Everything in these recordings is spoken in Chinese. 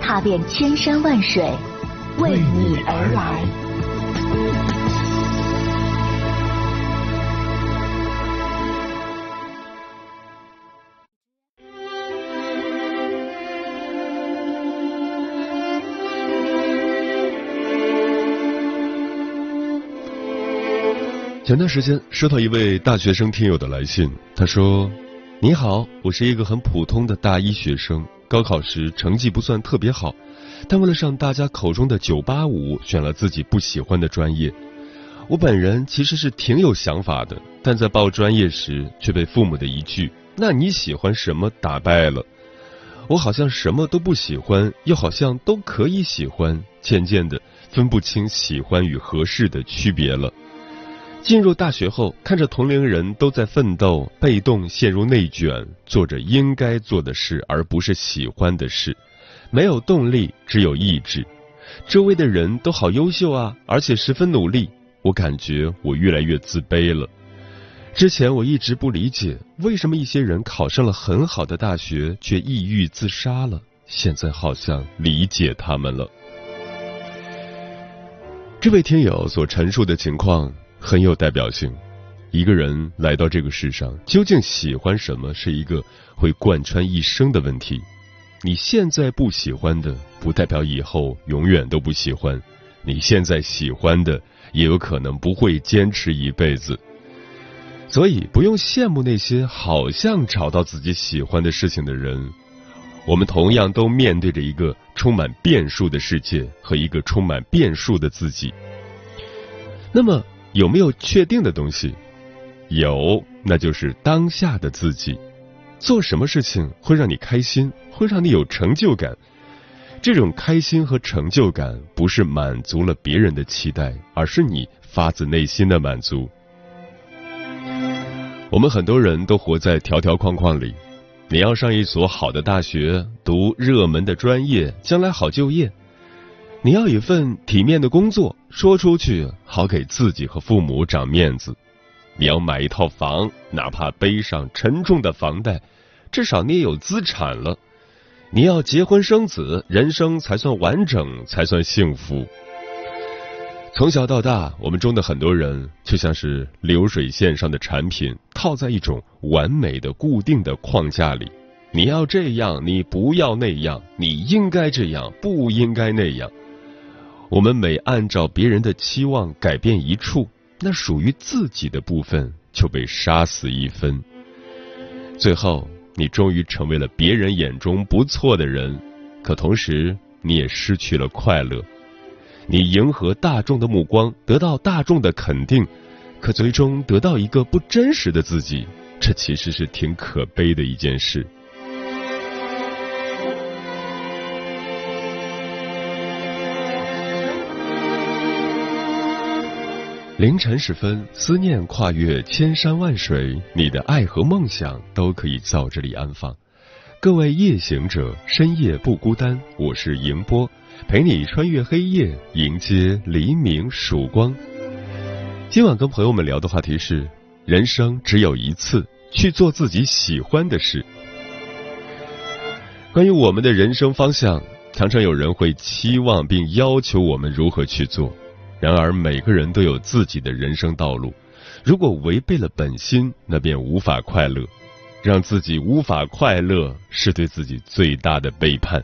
踏遍千山万水，为你而来。前段时间收到一位大学生听友的来信，他说：“你好，我是一个很普通的大一学生，高考时成绩不算特别好，但为了上大家口中的九八五，选了自己不喜欢的专业。我本人其实是挺有想法的，但在报专业时却被父母的一句‘那你喜欢什么’打败了。我好像什么都不喜欢，又好像都可以喜欢，渐渐的分不清喜欢与合适的区别了。”进入大学后，看着同龄人都在奋斗，被动陷入内卷，做着应该做的事，而不是喜欢的事，没有动力，只有意志。周围的人都好优秀啊，而且十分努力，我感觉我越来越自卑了。之前我一直不理解，为什么一些人考上了很好的大学，却抑郁自杀了。现在好像理解他们了。这位听友所陈述的情况。很有代表性。一个人来到这个世上，究竟喜欢什么，是一个会贯穿一生的问题。你现在不喜欢的，不代表以后永远都不喜欢；你现在喜欢的，也有可能不会坚持一辈子。所以，不用羡慕那些好像找到自己喜欢的事情的人。我们同样都面对着一个充满变数的世界和一个充满变数的自己。那么。有没有确定的东西？有，那就是当下的自己。做什么事情会让你开心，会让你有成就感？这种开心和成就感不是满足了别人的期待，而是你发自内心的满足。我们很多人都活在条条框框里。你要上一所好的大学，读热门的专业，将来好就业。你要一份体面的工作，说出去好给自己和父母长面子；你要买一套房，哪怕背上沉重的房贷，至少你也有资产了；你要结婚生子，人生才算完整，才算幸福。从小到大，我们中的很多人就像是流水线上的产品，套在一种完美的固定的框架里。你要这样，你不要那样；你应该这样，不应该那样。我们每按照别人的期望改变一处，那属于自己的部分就被杀死一分。最后，你终于成为了别人眼中不错的人，可同时你也失去了快乐。你迎合大众的目光，得到大众的肯定，可最终得到一个不真实的自己，这其实是挺可悲的一件事。凌晨时分，思念跨越千山万水，你的爱和梦想都可以在这里安放。各位夜行者，深夜不孤单，我是迎波，陪你穿越黑夜，迎接黎明曙光。今晚跟朋友们聊的话题是：人生只有一次，去做自己喜欢的事。关于我们的人生方向，常常有人会期望并要求我们如何去做。然而，每个人都有自己的人生道路。如果违背了本心，那便无法快乐。让自己无法快乐，是对自己最大的背叛。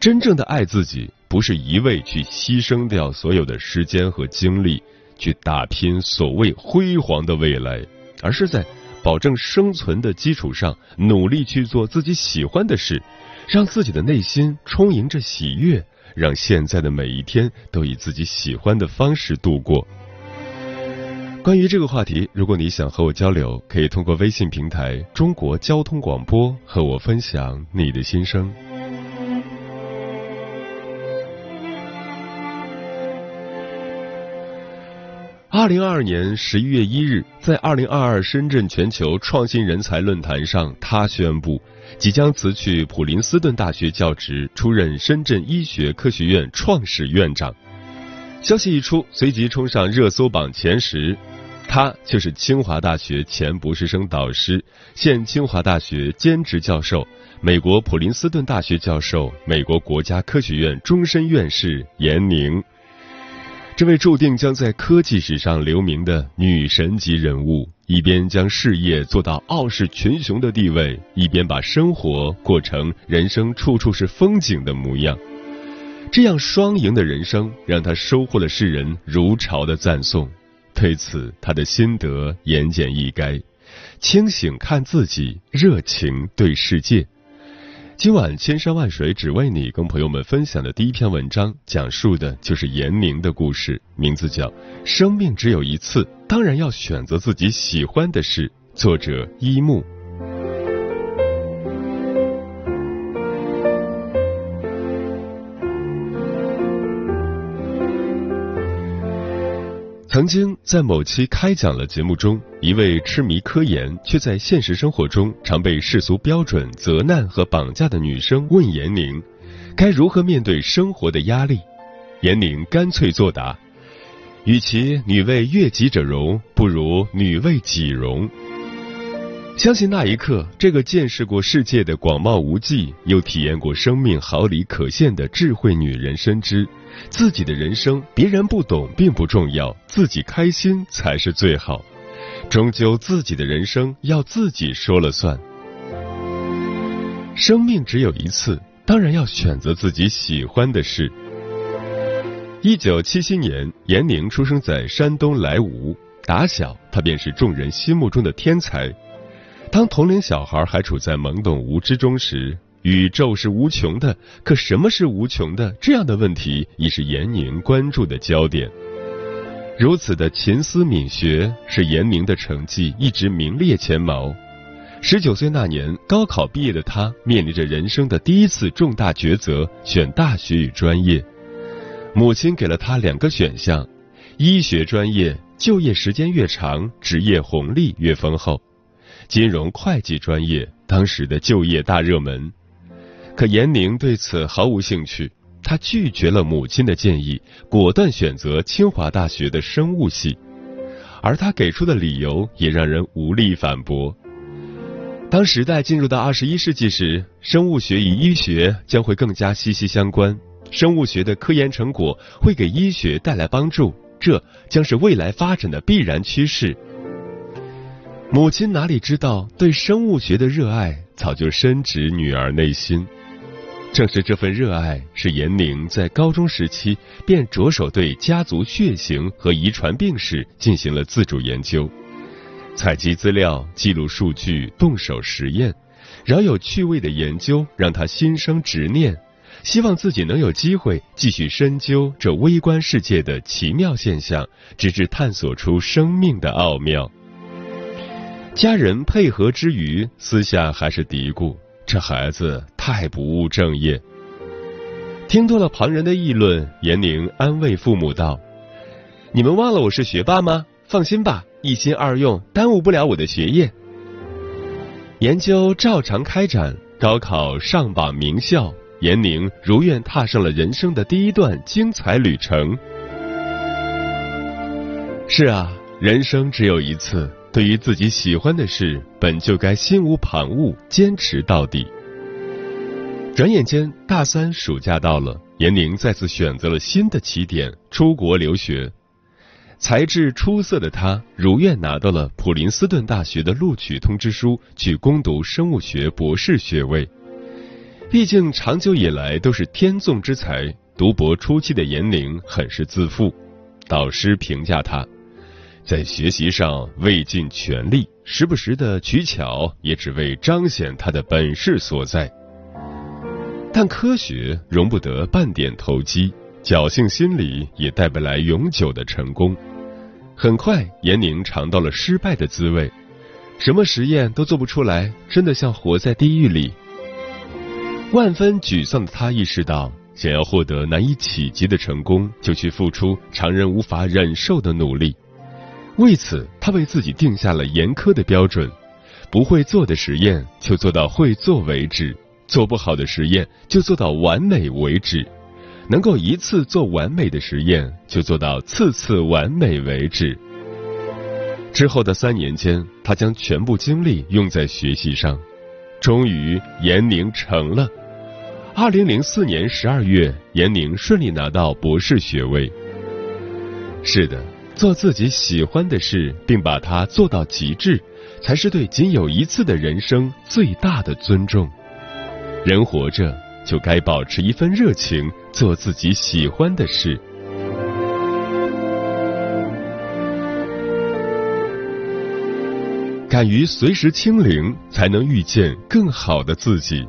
真正的爱自己，不是一味去牺牲掉所有的时间和精力，去打拼所谓辉煌的未来，而是在保证生存的基础上，努力去做自己喜欢的事，让自己的内心充盈着喜悦。让现在的每一天都以自己喜欢的方式度过。关于这个话题，如果你想和我交流，可以通过微信平台“中国交通广播”和我分享你的心声。二零二二年十一月一日，在二零二二深圳全球创新人才论坛上，他宣布即将辞去普林斯顿大学教职，出任深圳医学科学院创始院长。消息一出，随即冲上热搜榜前十。他就是清华大学前博士生导师，现清华大学兼职教授，美国普林斯顿大学教授，美国国家科学院终身院士严宁。这位注定将在科技史上留名的女神级人物，一边将事业做到傲视群雄的地位，一边把生活过成人生处处是风景的模样。这样双赢的人生，让她收获了世人如潮的赞颂。对此，她的心得言简意赅：清醒看自己，热情对世界。今晚千山万水只为你，跟朋友们分享的第一篇文章，讲述的就是严宁的故事，名字叫《生命只有一次》，当然要选择自己喜欢的事。作者一木。曾经在某期开讲了节目中，一位痴迷科研却在现实生活中常被世俗标准责难和绑架的女生问严宁，该如何面对生活的压力？严宁干脆作答：与其女为悦己者容，不如女为己容。相信那一刻，这个见识过世界的广袤无际，又体验过生命毫厘可现的智慧女人深知。自己的人生，别人不懂并不重要，自己开心才是最好。终究自己的人生要自己说了算。生命只有一次，当然要选择自己喜欢的事。一九七七年，严宁出生在山东莱芜，打小他便是众人心目中的天才。当同龄小孩还处在懵懂无知中时。宇宙是无穷的，可什么是无穷的？这样的问题已是严宁关注的焦点。如此的勤思敏学，使严宁的成绩一直名列前茅。十九岁那年，高考毕业的他面临着人生的第一次重大抉择：选大学与专业。母亲给了他两个选项：医学专业，就业时间越长，职业红利越丰厚；金融会计专业，当时的就业大热门。可严宁对此毫无兴趣，他拒绝了母亲的建议，果断选择清华大学的生物系，而他给出的理由也让人无力反驳。当时代进入到二十一世纪时，生物学与医学将会更加息息相关，生物学的科研成果会给医学带来帮助，这将是未来发展的必然趋势。母亲哪里知道，对生物学的热爱早就深植女儿内心。正是这份热爱，使严宁在高中时期便着手对家族血型和遗传病史进行了自主研究，采集资料、记录数据、动手实验，饶有趣味的研究让他心生执念，希望自己能有机会继续深究这微观世界的奇妙现象，直至探索出生命的奥妙。家人配合之余，私下还是嘀咕。这孩子太不务正业。听多了旁人的议论，严宁安慰父母道：“你们忘了我是学霸吗？放心吧，一心二用，耽误不了我的学业。”研究照常开展，高考上榜名校，严宁如愿踏上了人生的第一段精彩旅程。是啊，人生只有一次。对于自己喜欢的事，本就该心无旁骛，坚持到底。转眼间，大三暑假到了，严宁再次选择了新的起点——出国留学。才智出色的他，如愿拿到了普林斯顿大学的录取通知书，去攻读生物学博士学位。毕竟，长久以来都是天纵之才，读博初期的严宁很是自负。导师评价他。在学习上未尽全力，时不时的取巧，也只为彰显他的本事所在。但科学容不得半点投机，侥幸心理也带不来永久的成功。很快，严宁尝到了失败的滋味，什么实验都做不出来，真的像活在地狱里。万分沮丧的他意识到，想要获得难以企及的成功，就去付出常人无法忍受的努力。为此，他为自己定下了严苛的标准：不会做的实验就做到会做为止，做不好的实验就做到完美为止，能够一次做完美的实验就做到次次完美为止。之后的三年间，他将全部精力用在学习上，终于严宁成了。二零零四年十二月，严宁顺利拿到博士学位。是的，做自己喜欢的事，并把它做到极致，才是对仅有一次的人生最大的尊重。人活着就该保持一份热情，做自己喜欢的事。敢于随时清零，才能遇见更好的自己。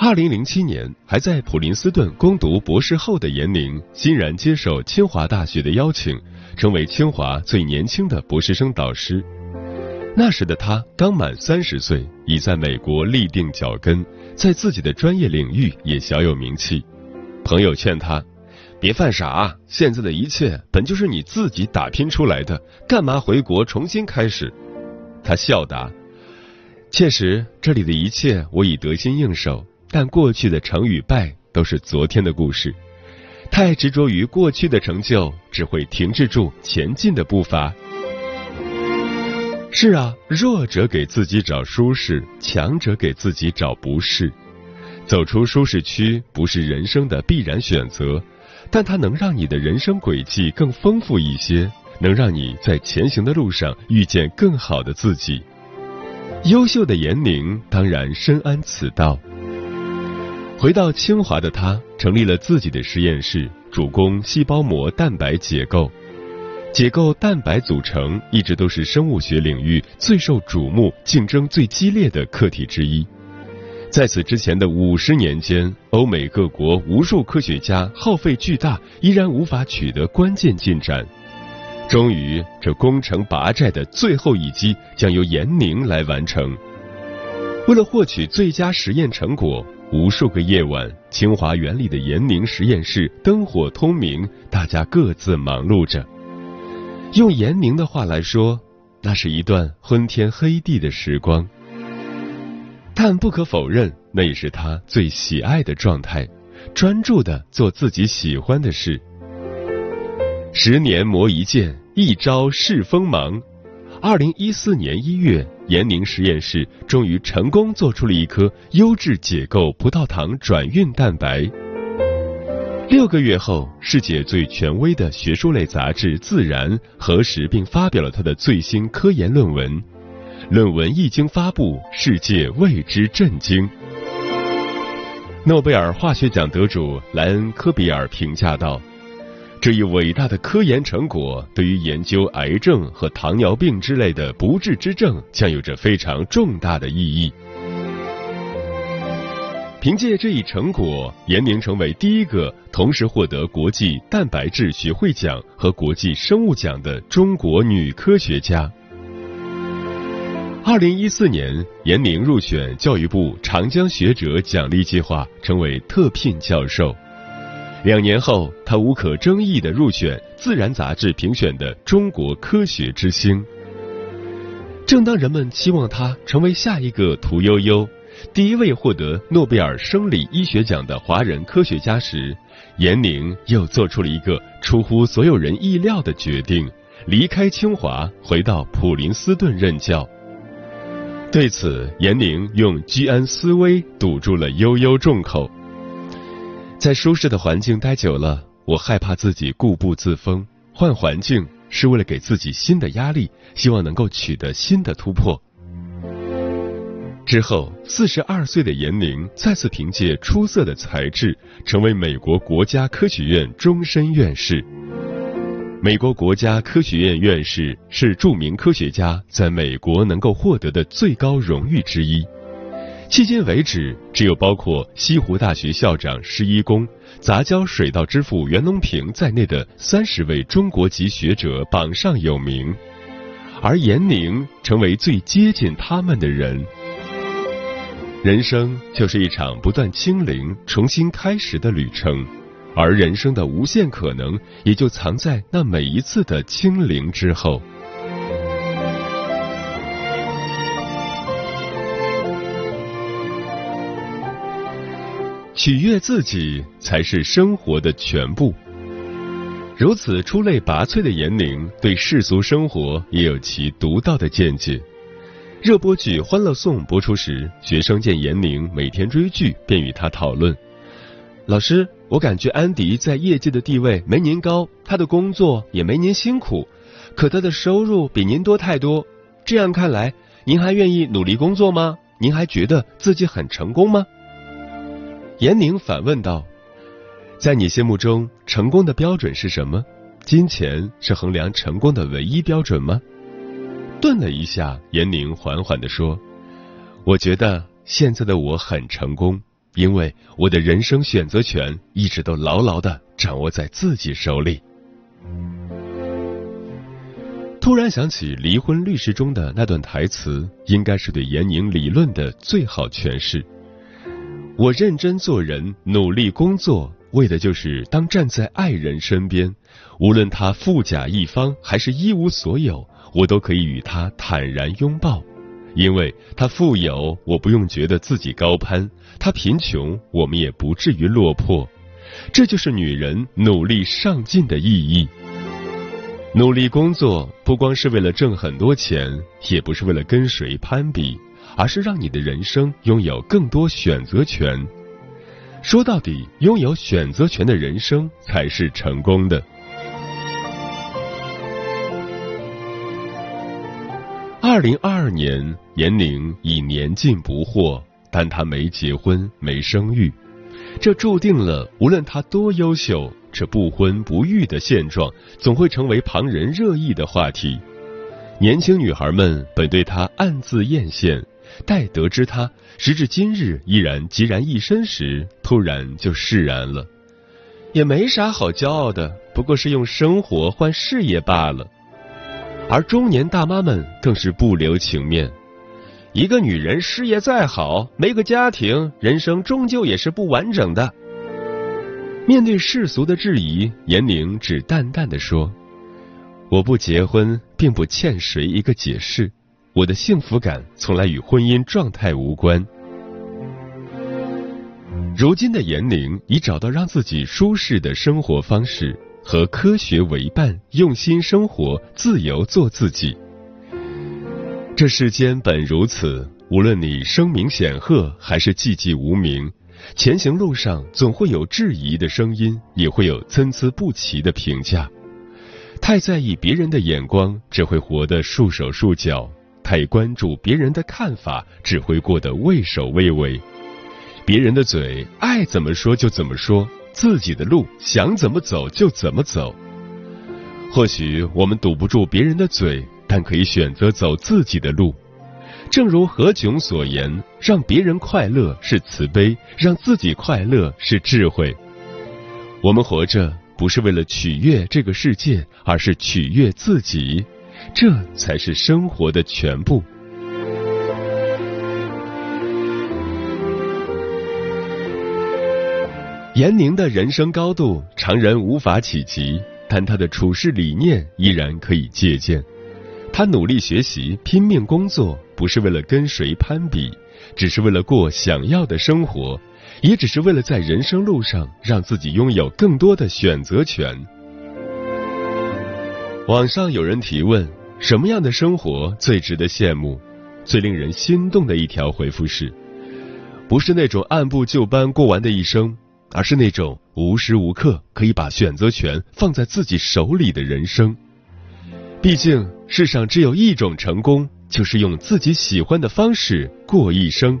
二零零七年，还在普林斯顿攻读博士后的严宁，欣然接受清华大学的邀请，成为清华最年轻的博士生导师。那时的他刚满三十岁，已在美国立定脚跟，在自己的专业领域也小有名气。朋友劝他。别犯傻，现在的一切本就是你自己打拼出来的，干嘛回国重新开始？他笑答：“确实，这里的一切我已得心应手，但过去的成与败都是昨天的故事。太执着于过去的成就，只会停滞住前进的步伐。”是啊，弱者给自己找舒适，强者给自己找不适。走出舒适区不是人生的必然选择。但它能让你的人生轨迹更丰富一些，能让你在前行的路上遇见更好的自己。优秀的严宁当然深谙此道。回到清华的他，成立了自己的实验室，主攻细胞膜蛋白解构。解构蛋白组成一直都是生物学领域最受瞩目、竞争最激烈的课题之一。在此之前的五十年间，欧美各国无数科学家耗费巨大，依然无法取得关键进展。终于，这攻城拔寨的最后一击将由严宁来完成。为了获取最佳实验成果，无数个夜晚，清华园里的严宁实验室灯火通明，大家各自忙碌着。用严宁的话来说，那是一段昏天黑地的时光。但不可否认，那也是他最喜爱的状态，专注的做自己喜欢的事。十年磨一剑，一朝试锋芒。二零一四年一月，延宁实验室终于成功做出了一颗优质解构葡萄糖转运蛋白。六个月后，世界最权威的学术类杂志《自然》核实并发表了他的最新科研论文。论文一经发布，世界为之震惊。诺贝尔化学奖得主莱恩·科比尔评价道：“这一伟大的科研成果，对于研究癌症和糖尿病之类的不治之症，将有着非常重大的意义。”凭借这一成果，严宁成为第一个同时获得国际蛋白质学会奖和国际生物奖的中国女科学家。二零一四年，严宁入选教育部长江学者奖励计划，成为特聘教授。两年后，他无可争议的入选《自然》杂志评选的中国科学之星。正当人们期望他成为下一个屠呦呦，第一位获得诺贝尔生理医学奖的华人科学家时，严宁又做出了一个出乎所有人意料的决定：离开清华，回到普林斯顿任教。对此，严宁用居安思危堵住了悠悠众口。在舒适的环境待久了，我害怕自己固步自封，换环境是为了给自己新的压力，希望能够取得新的突破。之后，四十二岁的严宁再次凭借出色的才智，成为美国国家科学院终身院士。美国国家科学院院士是著名科学家在美国能够获得的最高荣誉之一。迄今为止，只有包括西湖大学校长施一公、杂交水稻之父袁隆平在内的三十位中国籍学者榜上有名，而严宁成为最接近他们的人。人生就是一场不断清零、重新开始的旅程。而人生的无限可能也就藏在那每一次的清零之后。取悦自己才是生活的全部。如此出类拔萃的严宁，对世俗生活也有其独到的见解。热播剧《欢乐颂》播出时，学生见严宁每天追剧，便与他讨论：“老师，我感觉安迪在业界的地位没您高，他的工作也没您辛苦，可他的收入比您多太多。这样看来，您还愿意努力工作吗？您还觉得自己很成功吗？”严宁反问道：“在你心目中，成功的标准是什么？金钱是衡量成功的唯一标准吗？”顿了一下，严宁缓缓地说：“我觉得现在的我很成功，因为我的人生选择权一直都牢牢的掌握在自己手里。”突然想起《离婚律师》中的那段台词，应该是对严宁理论的最好诠释。我认真做人，努力工作，为的就是当站在爱人身边，无论他富甲一方还是一无所有。我都可以与他坦然拥抱，因为他富有，我不用觉得自己高攀；他贫穷，我们也不至于落魄。这就是女人努力上进的意义。努力工作，不光是为了挣很多钱，也不是为了跟谁攀比，而是让你的人生拥有更多选择权。说到底，拥有选择权的人生才是成功的。二零二二年，严宁已年近不惑，但她没结婚，没生育，这注定了无论她多优秀，这不婚不育的现状总会成为旁人热议的话题。年轻女孩们本对她暗自艳羡，待得知她时至今日依然孑然一身时，突然就释然了。也没啥好骄傲的，不过是用生活换事业罢了。而中年大妈们更是不留情面，一个女人事业再好，没个家庭，人生终究也是不完整的。面对世俗的质疑，严宁只淡淡的说：“我不结婚，并不欠谁一个解释，我的幸福感从来与婚姻状态无关。”如今的严宁已找到让自己舒适的生活方式。和科学为伴，用心生活，自由做自己。这世间本如此，无论你声名显赫还是寂寂无名，前行路上总会有质疑的声音，也会有参差不齐的评价。太在意别人的眼光，只会活得束手束脚；太关注别人的看法，只会过得畏首畏尾。别人的嘴爱怎么说就怎么说。自己的路，想怎么走就怎么走。或许我们堵不住别人的嘴，但可以选择走自己的路。正如何炅所言：“让别人快乐是慈悲，让自己快乐是智慧。”我们活着不是为了取悦这个世界，而是取悦自己，这才是生活的全部。严宁的人生高度，常人无法企及，但他的处事理念依然可以借鉴。他努力学习，拼命工作，不是为了跟谁攀比，只是为了过想要的生活，也只是为了在人生路上让自己拥有更多的选择权。网上有人提问：什么样的生活最值得羡慕？最令人心动的一条回复是：不是那种按部就班过完的一生。而是那种无时无刻可以把选择权放在自己手里的人生。毕竟，世上只有一种成功，就是用自己喜欢的方式过一生。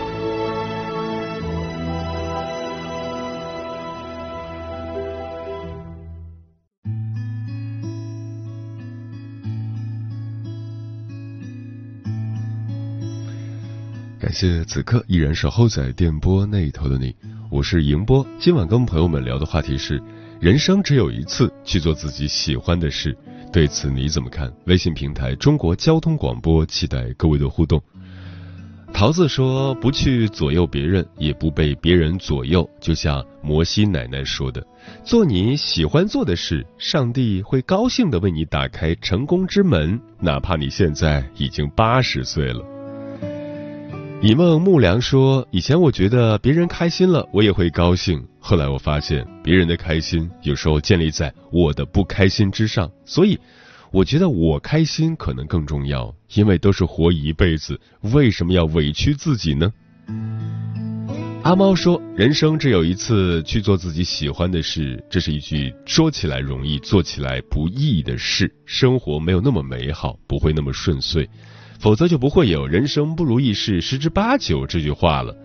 感谢此刻依然守候在电波那头的你，我是迎波。今晚跟朋友们聊的话题是：人生只有一次，去做自己喜欢的事。对此你怎么看？微信平台中国交通广播，期待各位的互动。桃子说：“不去左右别人，也不被别人左右。”就像摩西奶奶说的：“做你喜欢做的事，上帝会高兴的为你打开成功之门，哪怕你现在已经八十岁了。”一梦木良说：“以前我觉得别人开心了，我也会高兴。后来我发现，别人的开心有时候建立在我的不开心之上，所以我觉得我开心可能更重要。因为都是活一辈子，为什么要委屈自己呢？”阿猫说：“人生只有一次，去做自己喜欢的事，这是一句说起来容易，做起来不易的事。生活没有那么美好，不会那么顺遂。”否则就不会有“人生不如意事十之八九”这句话了。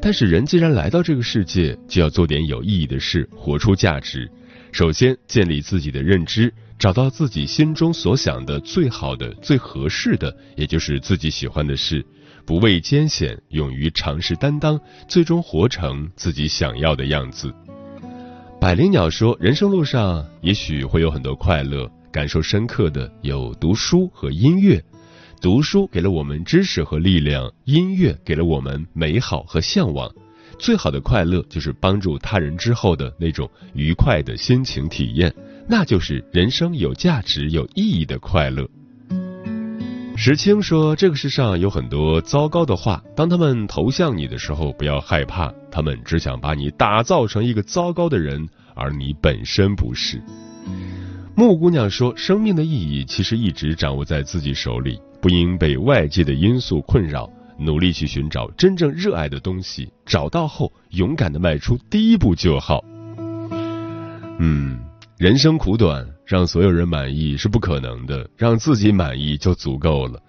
但是人既然来到这个世界，就要做点有意义的事，活出价值。首先建立自己的认知，找到自己心中所想的最好的、最合适的，也就是自己喜欢的事。不畏艰险，勇于尝试担当，最终活成自己想要的样子。百灵鸟说：“人生路上也许会有很多快乐，感受深刻的有读书和音乐。”读书给了我们知识和力量，音乐给了我们美好和向往。最好的快乐就是帮助他人之后的那种愉快的心情体验，那就是人生有价值、有意义的快乐。石青说：“这个世上有很多糟糕的话，当他们投向你的时候，不要害怕，他们只想把你打造成一个糟糕的人，而你本身不是。”木姑娘说：“生命的意义其实一直掌握在自己手里。”不应被外界的因素困扰，努力去寻找真正热爱的东西，找到后勇敢的迈出第一步就好。嗯，人生苦短，让所有人满意是不可能的，让自己满意就足够了。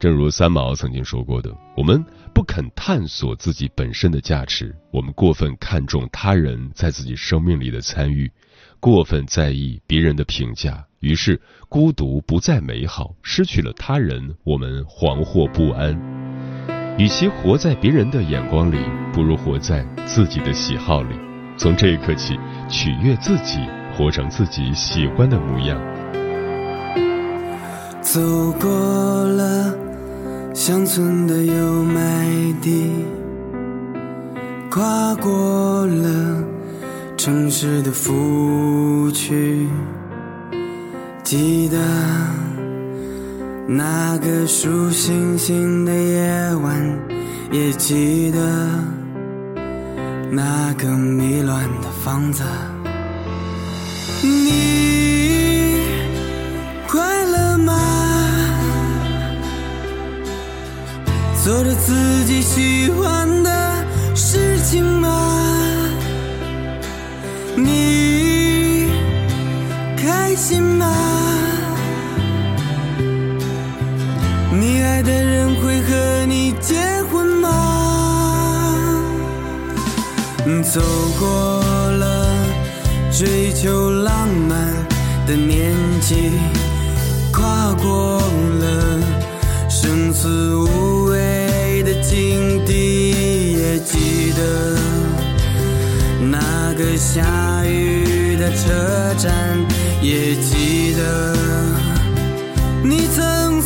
正如三毛曾经说过的：“我们不肯探索自己本身的价值，我们过分看重他人在自己生命里的参与，过分在意别人的评价。”于是，孤独不再美好，失去了他人，我们惶惑不安。与其活在别人的眼光里，不如活在自己的喜好里。从这一刻起，取悦自己，活成自己喜欢的模样。走过了乡村的油麦地，跨过了城市的服区。记得那个数星星的夜晚，也记得那个迷乱的房子。你快乐吗？做着自己喜欢的事情吗？你走过了追求浪漫的年纪，跨过了生死无畏的境地，也记得那个下雨的车站，也记得你曾